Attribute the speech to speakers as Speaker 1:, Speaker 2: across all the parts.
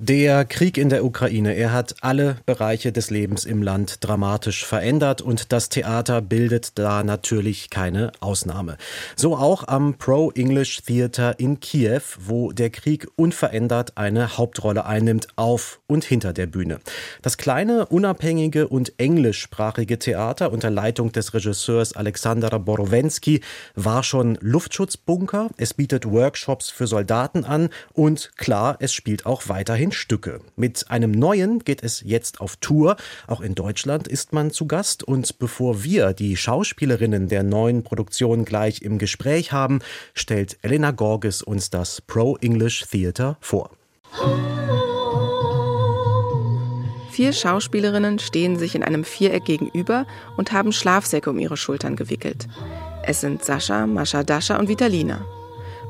Speaker 1: der Krieg in der Ukraine, er hat alle Bereiche des Lebens im Land dramatisch verändert und das Theater bildet da natürlich keine Ausnahme. So auch am Pro English Theater in Kiew, wo der Krieg unverändert eine Hauptrolle einnimmt auf und hinter der Bühne. Das kleine, unabhängige und englischsprachige Theater unter Leitung des Regisseurs Alexander Borowensky war schon Luftschutzbunker, es bietet Workshops für Soldaten an und klar, es spielt auch weiterhin zehn Stücke. Mit einem neuen geht es jetzt auf Tour. Auch in Deutschland ist man zu Gast. Und bevor wir die Schauspielerinnen der neuen Produktion gleich im Gespräch haben, stellt Elena Gorges uns das Pro English Theater vor.
Speaker 2: Vier Schauspielerinnen stehen sich in einem Viereck gegenüber und haben Schlafsäcke um ihre Schultern gewickelt. Es sind Sascha, Mascha, Dascha und Vitalina.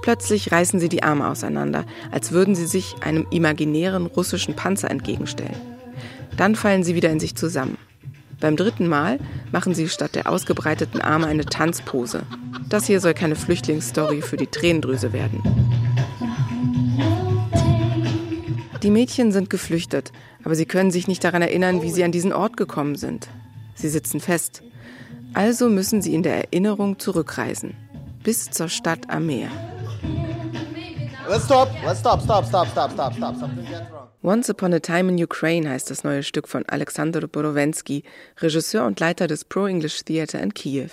Speaker 2: Plötzlich reißen sie die Arme auseinander, als würden sie sich einem imaginären russischen Panzer entgegenstellen. Dann fallen sie wieder in sich zusammen. Beim dritten Mal machen sie statt der ausgebreiteten Arme eine Tanzpose. Das hier soll keine Flüchtlingsstory für die Tränendrüse werden. Die Mädchen sind geflüchtet, aber sie können sich nicht daran erinnern, wie sie an diesen Ort gekommen sind. Sie sitzen fest. Also müssen sie in der Erinnerung zurückreisen. Bis zur Stadt am Meer. Let's stop. Let's stop. Stop. Stop. Stop. Stop. Stop. Something went wrong. Once Upon a Time in Ukraine heißt das neue Stück von Alexander Borowensky, Regisseur und Leiter des Pro English Theater in Kiew.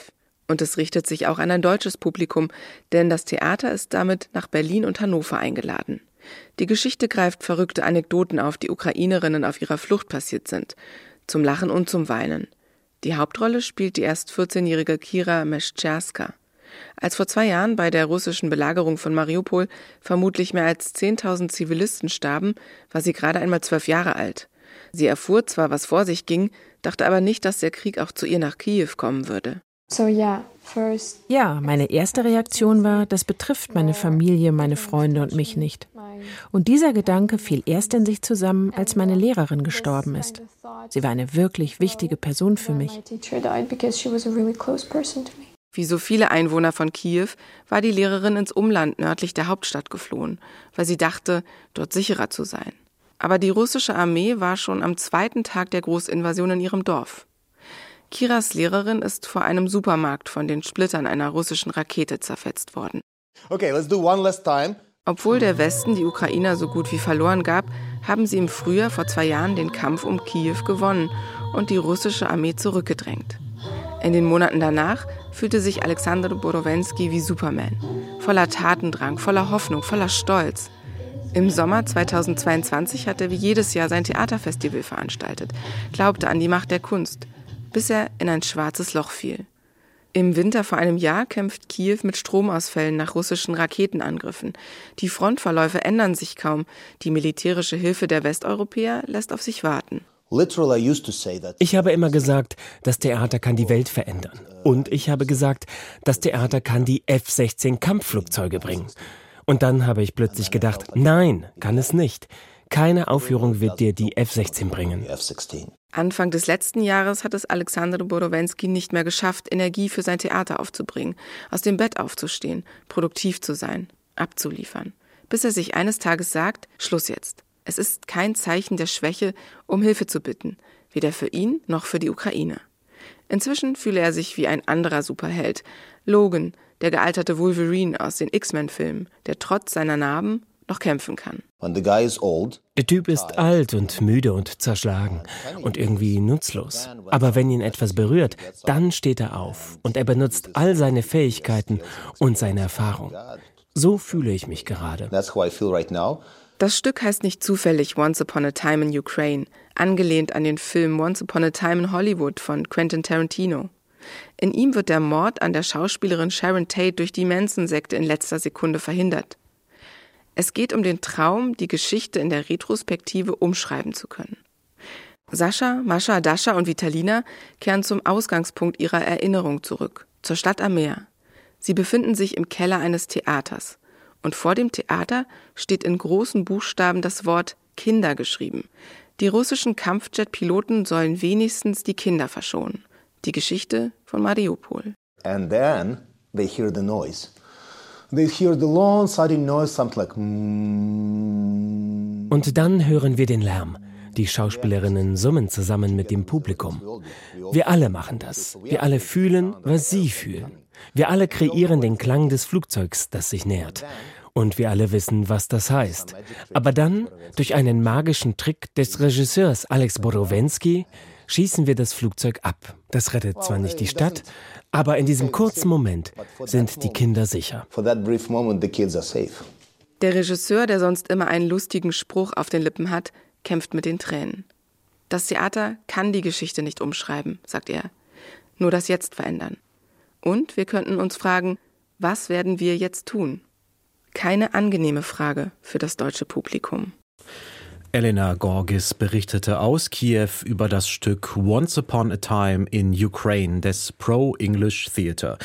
Speaker 2: Und es richtet sich auch an ein deutsches Publikum, denn das Theater ist damit nach Berlin und Hannover eingeladen. Die Geschichte greift verrückte Anekdoten auf, die Ukrainerinnen auf ihrer Flucht passiert sind. Zum Lachen und zum Weinen. Die Hauptrolle spielt die erst 14-jährige Kira Meschczerska. Als vor zwei Jahren bei der russischen Belagerung von Mariupol vermutlich mehr als 10.000 Zivilisten starben, war sie gerade einmal zwölf Jahre alt. Sie erfuhr zwar, was vor sich ging, dachte aber nicht, dass der Krieg auch zu ihr nach Kiew kommen würde.
Speaker 3: So, yeah, ja, meine erste Reaktion war, das betrifft meine Familie, meine Freunde und mich nicht. Und dieser Gedanke fiel erst in sich zusammen, als meine Lehrerin gestorben ist. Sie war eine wirklich wichtige Person für mich.
Speaker 2: Wie so viele Einwohner von Kiew war die Lehrerin ins Umland nördlich der Hauptstadt geflohen, weil sie dachte, dort sicherer zu sein. Aber die russische Armee war schon am zweiten Tag der Großinvasion in ihrem Dorf. Kiras Lehrerin ist vor einem Supermarkt von den Splittern einer russischen Rakete zerfetzt worden. Okay, let's do one last time. Obwohl der Westen die Ukrainer so gut wie verloren gab, haben sie im Frühjahr vor zwei Jahren den Kampf um Kiew gewonnen und die russische Armee zurückgedrängt. In den Monaten danach fühlte sich Alexander Borowensky wie Superman. Voller Tatendrang, voller Hoffnung, voller Stolz. Im Sommer 2022 hat er wie jedes Jahr sein Theaterfestival veranstaltet, glaubte an die Macht der Kunst, bis er in ein schwarzes Loch fiel. Im Winter vor einem Jahr kämpft Kiew mit Stromausfällen nach russischen Raketenangriffen. Die Frontverläufe ändern sich kaum. Die militärische Hilfe der Westeuropäer lässt auf sich warten.
Speaker 4: Ich habe immer gesagt, das Theater kann die Welt verändern. Und ich habe gesagt, das Theater kann die F-16 Kampfflugzeuge bringen. Und dann habe ich plötzlich gedacht, nein, kann es nicht. Keine Aufführung wird dir die F-16 bringen.
Speaker 2: Anfang des letzten Jahres hat es Alexander Borowensky nicht mehr geschafft, Energie für sein Theater aufzubringen, aus dem Bett aufzustehen, produktiv zu sein, abzuliefern. Bis er sich eines Tages sagt, Schluss jetzt. Es ist kein Zeichen der Schwäche, um Hilfe zu bitten, weder für ihn noch für die Ukraine. Inzwischen fühle er sich wie ein anderer Superheld, Logan, der gealterte Wolverine aus den X-Men-Filmen, der trotz seiner Narben noch kämpfen kann.
Speaker 4: Der Typ ist alt und müde und zerschlagen und irgendwie nutzlos. Aber wenn ihn etwas berührt, dann steht er auf und er benutzt all seine Fähigkeiten und seine Erfahrung. So fühle ich mich gerade.
Speaker 2: Das Stück heißt nicht zufällig Once Upon a Time in Ukraine, angelehnt an den Film Once Upon a Time in Hollywood von Quentin Tarantino. In ihm wird der Mord an der Schauspielerin Sharon Tate durch die Manson-Sekte in letzter Sekunde verhindert. Es geht um den Traum, die Geschichte in der Retrospektive umschreiben zu können. Sascha, Mascha, Dascha und Vitalina kehren zum Ausgangspunkt ihrer Erinnerung zurück, zur Stadt am Meer. Sie befinden sich im Keller eines Theaters und vor dem Theater steht in großen Buchstaben das Wort Kinder geschrieben. Die russischen Kampfjet-Piloten sollen wenigstens die Kinder verschonen. Die Geschichte von Mariupol. And then they hear the noise.
Speaker 4: they hear the long sighing noise, something like. Und dann hören wir den Lärm. Die Schauspielerinnen summen zusammen mit dem Publikum. Wir alle machen das. Wir alle fühlen, was sie fühlen. Wir alle kreieren den Klang des Flugzeugs, das sich nähert. Und wir alle wissen, was das heißt. Aber dann, durch einen magischen Trick des Regisseurs Alex Borowensky, schießen wir das Flugzeug ab. Das rettet zwar nicht die Stadt, aber in diesem kurzen Moment sind die Kinder sicher.
Speaker 2: Der Regisseur, der sonst immer einen lustigen Spruch auf den Lippen hat, kämpft mit den Tränen. Das Theater kann die Geschichte nicht umschreiben, sagt er, nur das Jetzt verändern. Und wir könnten uns fragen, was werden wir jetzt tun? Keine angenehme Frage für das deutsche Publikum.
Speaker 1: Elena Gorgis berichtete aus Kiew über das Stück Once Upon a Time in Ukraine des Pro English Theatre.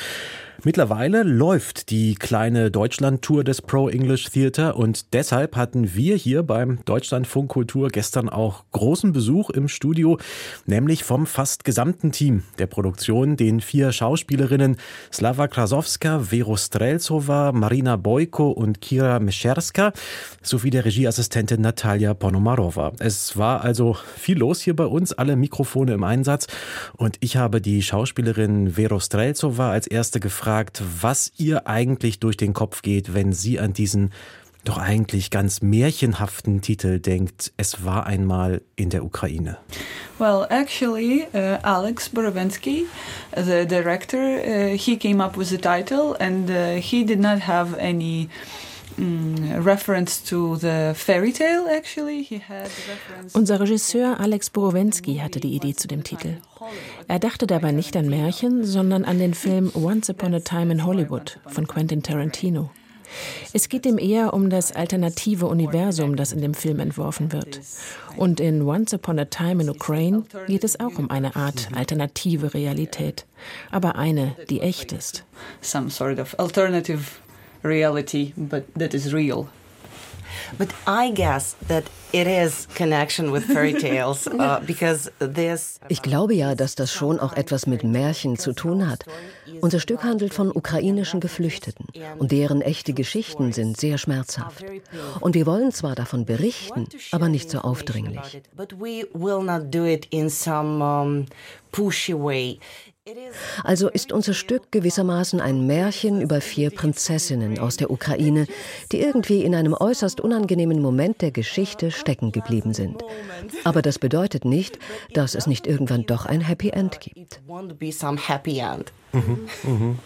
Speaker 1: Mittlerweile läuft die kleine Deutschland-Tour des Pro English Theater und deshalb hatten wir hier beim Deutschlandfunk Kultur gestern auch großen Besuch im Studio, nämlich vom fast gesamten Team der Produktion, den vier Schauspielerinnen Slava Krasowska, Vero Strelzova, Marina Bojko und Kira Mescherska sowie der Regieassistentin Natalia Ponomarova. Es war also viel los hier bei uns, alle Mikrofone im Einsatz und ich habe die Schauspielerin Vero Strelzova als erste gefragt, gefragt, was ihr eigentlich durch den Kopf geht, wenn sie an diesen doch eigentlich ganz märchenhaften Titel denkt, es war einmal in der Ukraine.
Speaker 5: Well, actually, uh, Alex Borowensky, the director, uh, he came up with the title and uh, he did not have any
Speaker 3: Unser Regisseur Alex Borowensky hatte die Idee zu dem Titel. Er dachte dabei nicht an Märchen, sondern an den Film Once Upon a Time in Hollywood von Quentin Tarantino. Es geht ihm eher um das alternative Universum, das in dem Film entworfen wird. Und in Once Upon a Time in Ukraine geht es auch um eine Art alternative Realität, aber eine, die echt ist.
Speaker 5: Some sort of alternative reality, but that is real.
Speaker 6: But I guess that it is connection with fairy tales uh, because this.
Speaker 7: Ich glaube ja, dass das schon auch etwas mit Märchen zu tun hat. Unser Stück handelt von ukrainischen Geflüchteten und deren echte Geschichten sind sehr schmerzhaft. Und wir wollen zwar davon berichten, aber nicht so aufdringlich. Also ist unser Stück gewissermaßen ein Märchen über vier Prinzessinnen aus der Ukraine, die irgendwie in einem äußerst unangenehmen Moment der Geschichte stecken geblieben sind. Aber das bedeutet nicht, dass es nicht irgendwann doch ein Happy End gibt.
Speaker 1: Mhm, mhm.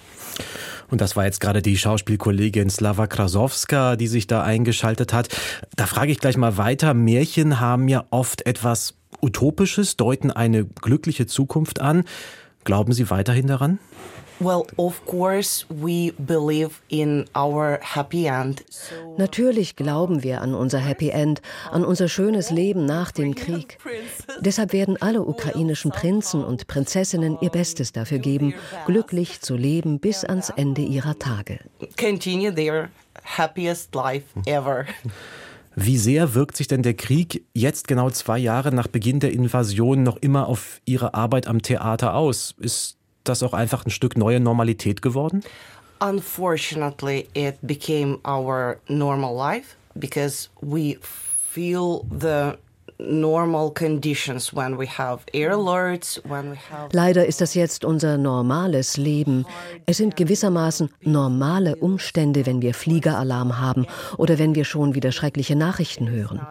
Speaker 1: Und das war jetzt gerade die Schauspielkollegin Slava Krasowska, die sich da eingeschaltet hat. Da frage ich gleich mal weiter. Märchen haben ja oft etwas Utopisches, deuten eine glückliche Zukunft an. Glauben Sie weiterhin daran?
Speaker 6: Well, of course we believe in our happy end.
Speaker 7: Natürlich glauben wir an unser Happy End, an unser schönes Leben nach dem Krieg. Deshalb werden alle ukrainischen Prinzen und Prinzessinnen ihr Bestes dafür geben, glücklich zu leben bis ans Ende ihrer Tage.
Speaker 6: Continue their happiest life ever.
Speaker 1: Wie sehr wirkt sich denn der Krieg jetzt genau zwei Jahre nach Beginn der Invasion noch immer auf Ihre Arbeit am Theater aus? Ist das auch einfach ein Stück neue Normalität geworden?
Speaker 6: Unfortunately, it became our normal life because we feel the
Speaker 7: Leider ist das jetzt unser normales Leben. Es sind gewissermaßen normale Umstände, wenn wir Fliegeralarm haben oder wenn wir schon wieder schreckliche Nachrichten hören.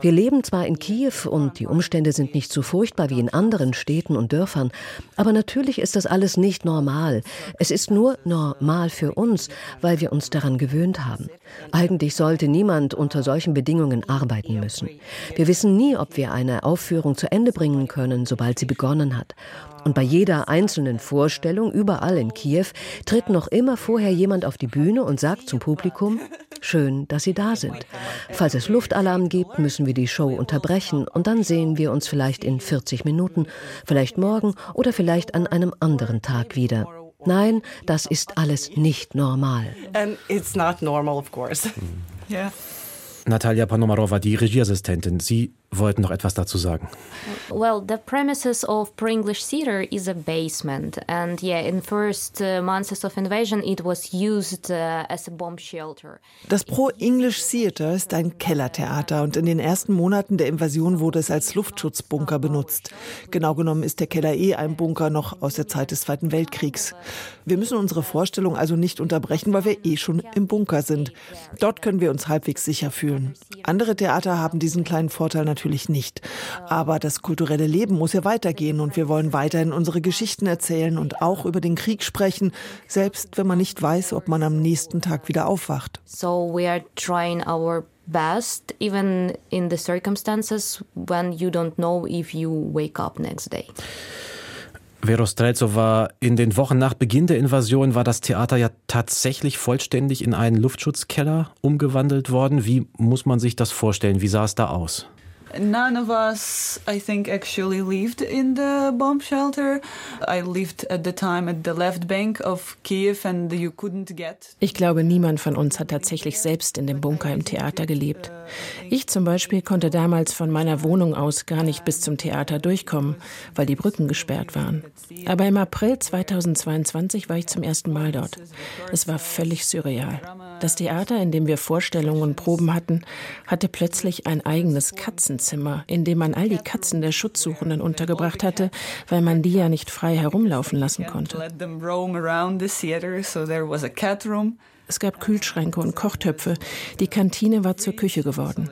Speaker 7: Wir leben zwar in Kiew und die Umstände sind nicht so furchtbar wie in anderen Städten und Dörfern, aber natürlich ist das alles nicht normal. Es ist nur normal für uns, weil wir uns daran gewöhnt haben. Eigentlich sollte niemand unter solchen Bedingungen arbeiten müssen. Wir wissen nie, ob wir eine Aufführung zu Ende bringen können, sobald sie begonnen hat. Und bei jeder einzelnen Vorstellung überall in Kiew tritt noch immer vorher jemand auf die Bühne und sagt zum Publikum, schön, dass Sie da sind. Falls es Luftalarm gibt, müssen wir die Show unterbrechen und dann sehen wir uns vielleicht in 40 Minuten, vielleicht morgen oder vielleicht an einem anderen Tag wieder. Nein, das ist alles nicht normal.
Speaker 6: And it's not normal, of course.
Speaker 1: Yeah. Natalia Panomarova, die Regieassistentin. Sie wollten noch etwas dazu sagen.
Speaker 8: Well, the premises of Pro-English Theater is a basement, and yeah, in first uh, months of invasion, it was used uh, as a bomb shelter.
Speaker 9: Das Pro-English Theater ist ein Kellertheater und in den ersten Monaten der Invasion wurde es als Luftschutzbunker benutzt. Genau genommen ist der Keller eh ein Bunker noch aus der Zeit des Zweiten Weltkriegs. Wir müssen unsere Vorstellung also nicht unterbrechen, weil wir eh schon im Bunker sind. Dort können wir uns halbwegs sicher fühlen. Andere Theater haben diesen kleinen Vorteil natürlich natürlich nicht. Aber das kulturelle Leben muss ja weitergehen und wir wollen weiterhin unsere Geschichten erzählen und auch über den Krieg sprechen, selbst wenn man nicht weiß, ob man am nächsten Tag wieder aufwacht.
Speaker 8: So we are trying our best, even in the circumstances when you don't know if you wake up next day.
Speaker 1: Vero Streltsova, in den Wochen nach Beginn der Invasion war das Theater ja tatsächlich vollständig in einen Luftschutzkeller umgewandelt worden. Wie muss man sich das vorstellen? Wie sah es da aus?
Speaker 5: None of us, I think, actually lived in the bomb shelter. I lived at the time at the left bank of Kiev and you couldn't get.
Speaker 3: Ich glaube, niemand von uns hat tatsächlich selbst in dem Bunker im Theater gelebt. Ich zum Beispiel konnte damals von meiner Wohnung aus gar nicht bis zum Theater durchkommen, weil die Brücken gesperrt waren. Aber im April 2022 war ich zum ersten Mal dort. Es war völlig surreal. Das Theater, in dem wir Vorstellungen und Proben hatten, hatte plötzlich ein eigenes Katzen Katzenzimmer, in dem man all die Katzen der Schutzsuchenden untergebracht hatte, weil man die ja nicht frei herumlaufen lassen konnte. Es gab Kühlschränke und Kochtöpfe. Die Kantine war zur Küche geworden.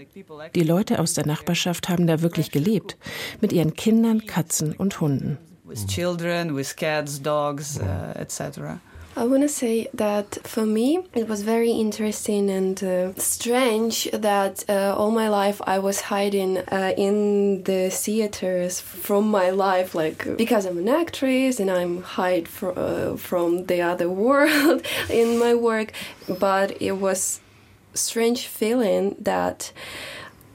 Speaker 3: Die Leute aus der Nachbarschaft haben da wirklich gelebt. Mit ihren Kindern, Katzen und Hunden.
Speaker 5: With children, with cats, dogs, uh, etc.
Speaker 10: I want to say that for me it was very interesting and uh, strange that uh, all my life I was hiding uh, in the theaters from my life, like because I'm an actress and I'm hide fr- uh, from the other world in my work. But it was strange feeling that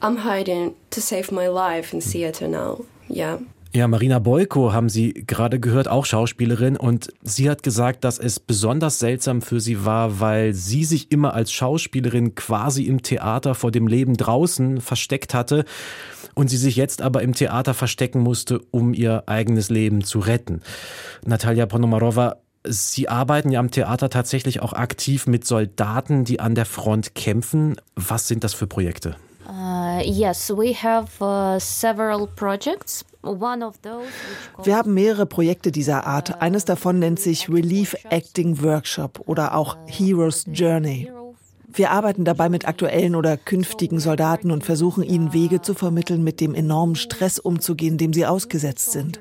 Speaker 10: I'm hiding to save my life in theater now. Yeah.
Speaker 1: Ja, Marina Boyko haben Sie gerade gehört, auch Schauspielerin. Und sie hat gesagt, dass es besonders seltsam für sie war, weil sie sich immer als Schauspielerin quasi im Theater vor dem Leben draußen versteckt hatte und sie sich jetzt aber im Theater verstecken musste, um ihr eigenes Leben zu retten. Natalia Ponomarova, Sie arbeiten ja am Theater tatsächlich auch aktiv mit Soldaten, die an der Front kämpfen. Was sind das für Projekte?
Speaker 8: Uh, yes, we have uh, several projects.
Speaker 9: Wir haben mehrere Projekte dieser Art. Eines davon nennt sich Relief Acting Workshop oder auch Hero's Journey. Wir arbeiten dabei mit aktuellen oder künftigen Soldaten und versuchen ihnen Wege zu vermitteln, mit dem enormen Stress umzugehen, dem sie ausgesetzt sind.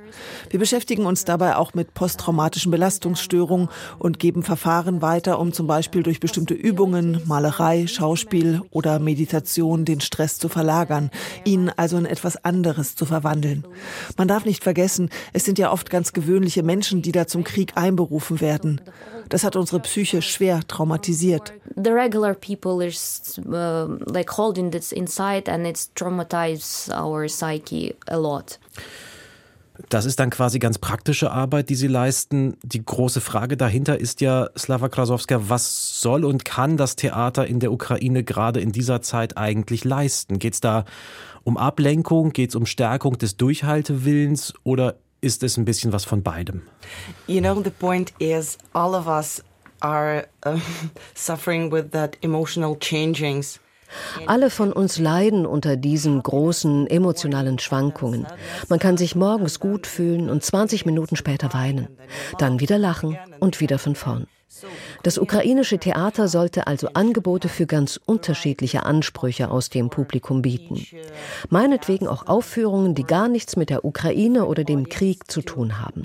Speaker 9: Wir beschäftigen uns dabei auch mit posttraumatischen Belastungsstörungen und geben Verfahren weiter, um zum Beispiel durch bestimmte Übungen, Malerei, Schauspiel oder Meditation den Stress zu verlagern, ihn also in etwas anderes zu verwandeln. Man darf nicht vergessen, es sind ja oft ganz gewöhnliche Menschen, die da zum Krieg einberufen werden. Das hat unsere Psyche schwer traumatisiert.
Speaker 8: The regular people is uh, like holding this inside and it's traumatized our psyche a lot.
Speaker 1: Das ist dann quasi ganz praktische Arbeit, die Sie leisten. Die große Frage dahinter ist ja, Slava Krasowska, was soll und kann das Theater in der Ukraine gerade in dieser Zeit eigentlich leisten? Geht es da um Ablenkung, geht es um Stärkung des Durchhaltewillens oder ist es ein bisschen was von beidem?
Speaker 6: You know, the point is, all of us are uh, suffering with that emotional changings.
Speaker 7: Alle von uns leiden unter diesen großen emotionalen Schwankungen. Man kann sich morgens gut fühlen und 20 Minuten später weinen, dann wieder lachen und wieder von vorn. Das ukrainische Theater sollte also Angebote für ganz unterschiedliche Ansprüche aus dem Publikum bieten. Meinetwegen auch Aufführungen, die gar nichts mit der Ukraine oder dem Krieg zu tun haben.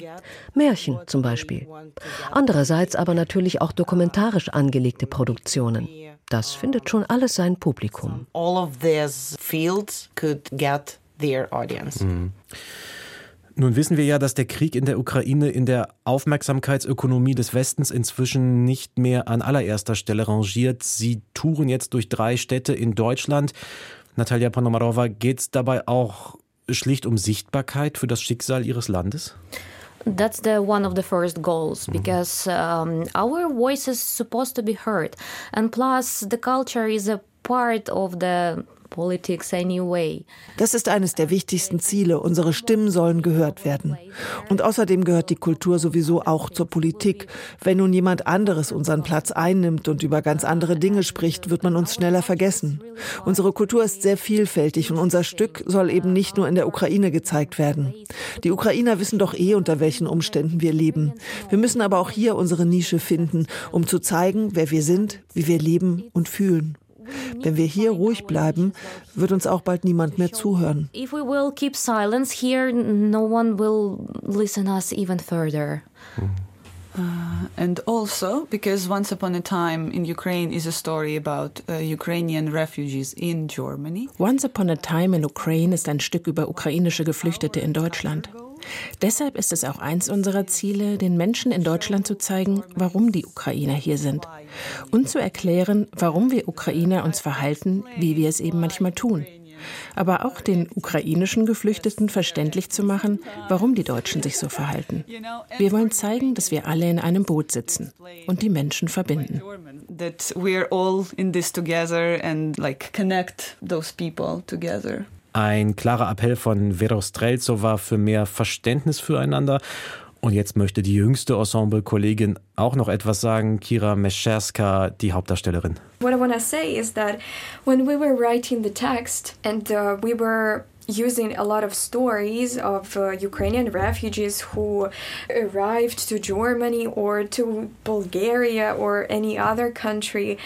Speaker 7: Märchen zum Beispiel. Andererseits aber natürlich auch dokumentarisch angelegte Produktionen. Das findet schon alles sein Publikum.
Speaker 6: All of these fields could get their audience. Mhm.
Speaker 1: Nun wissen wir ja, dass der Krieg in der Ukraine in der Aufmerksamkeitsökonomie des Westens inzwischen nicht mehr an allererster Stelle rangiert. Sie touren jetzt durch drei Städte in Deutschland. Natalia Ponomarova, geht es dabei auch schlicht um Sichtbarkeit für das Schicksal Ihres Landes?
Speaker 8: That's the one of the first goals because um, our voice is supposed to be heard, and plus the culture is a part of the.
Speaker 9: Das ist eines der wichtigsten Ziele. Unsere Stimmen sollen gehört werden. Und außerdem gehört die Kultur sowieso auch zur Politik. Wenn nun jemand anderes unseren Platz einnimmt und über ganz andere Dinge spricht, wird man uns schneller vergessen. Unsere Kultur ist sehr vielfältig und unser Stück soll eben nicht nur in der Ukraine gezeigt werden. Die Ukrainer wissen doch eh, unter welchen Umständen wir leben. Wir müssen aber auch hier unsere Nische finden, um zu zeigen, wer wir sind, wie wir leben und fühlen. Wenn wir hier ruhig bleiben, wird uns auch bald niemand mehr zuhören.
Speaker 8: If we will keep silence here, no one will listen us even further.
Speaker 5: Uh, and also because Once Upon a Time in Ukraine is a story about uh, Ukrainian refugees in Germany.
Speaker 3: Once Upon a Time in Ukraine ist ein Stück über ukrainische Geflüchtete in Deutschland. Deshalb ist es auch eins unserer Ziele, den Menschen in Deutschland zu zeigen, warum die Ukrainer hier sind und zu erklären, warum wir Ukrainer uns verhalten, wie wir es eben manchmal tun. Aber auch den ukrainischen Geflüchteten verständlich zu machen, warum die Deutschen sich so verhalten. Wir wollen zeigen, dass wir alle in einem Boot sitzen und die Menschen verbinden.
Speaker 5: That we're all in this together and like connect those people together.
Speaker 1: Ein klarer Appell von Vero Streltsova für mehr Verständnis füreinander. Und jetzt möchte die jüngste Ensemble-Kollegin auch noch etwas sagen, Kira Mescherska, die Hauptdarstellerin.
Speaker 10: What I want to say is that when we were writing the text and uh, we were using a lot of stories of uh, Ukrainian refugees who arrived to Germany or to Bulgaria or any other country.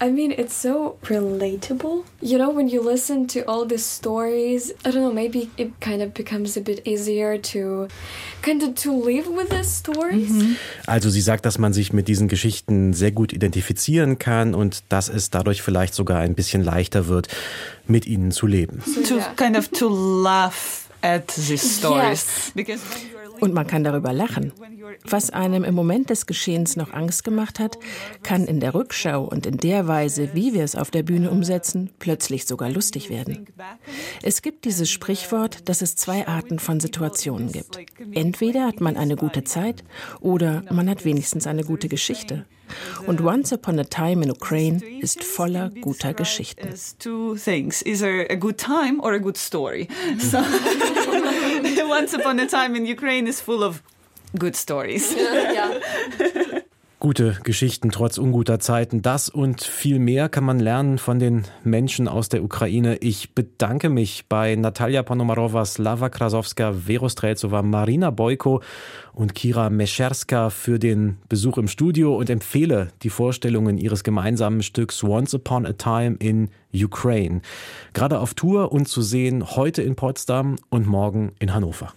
Speaker 10: I mean, it's so relatable. You know, when you listen to all these stories, I don't know, maybe it kind of becomes a bit easier to kind of to live with these stories. Mhm.
Speaker 1: Also sie sagt, dass man sich mit diesen Geschichten sehr gut identifizieren kann und dass es dadurch vielleicht sogar ein bisschen leichter wird, mit ihnen zu leben.
Speaker 5: To kind of to laugh at these stories.
Speaker 3: Yes. Und man kann darüber lachen. Was einem im Moment des Geschehens noch Angst gemacht hat, kann in der Rückschau und in der Weise, wie wir es auf der Bühne umsetzen, plötzlich sogar lustig werden. Es gibt dieses Sprichwort, dass es zwei Arten von Situationen gibt. Entweder hat man eine gute Zeit oder man hat wenigstens eine gute Geschichte. Und Once Upon a Time in Ukraine ist voller guter Geschichten.
Speaker 5: Two things: either a good time or a good story. So, Once Upon a Time in Ukraine is full of good stories. Ja, ja.
Speaker 1: Gute Geschichten trotz unguter Zeiten. Das und viel mehr kann man lernen von den Menschen aus der Ukraine. Ich bedanke mich bei Natalia Ponomarowa, Slava Krasowska, Vero Streltsova, Marina Boyko und Kira Mescherska für den Besuch im Studio und empfehle die Vorstellungen ihres gemeinsamen Stücks Once Upon a Time in Ukraine. Gerade auf Tour und zu sehen heute in Potsdam und morgen in Hannover.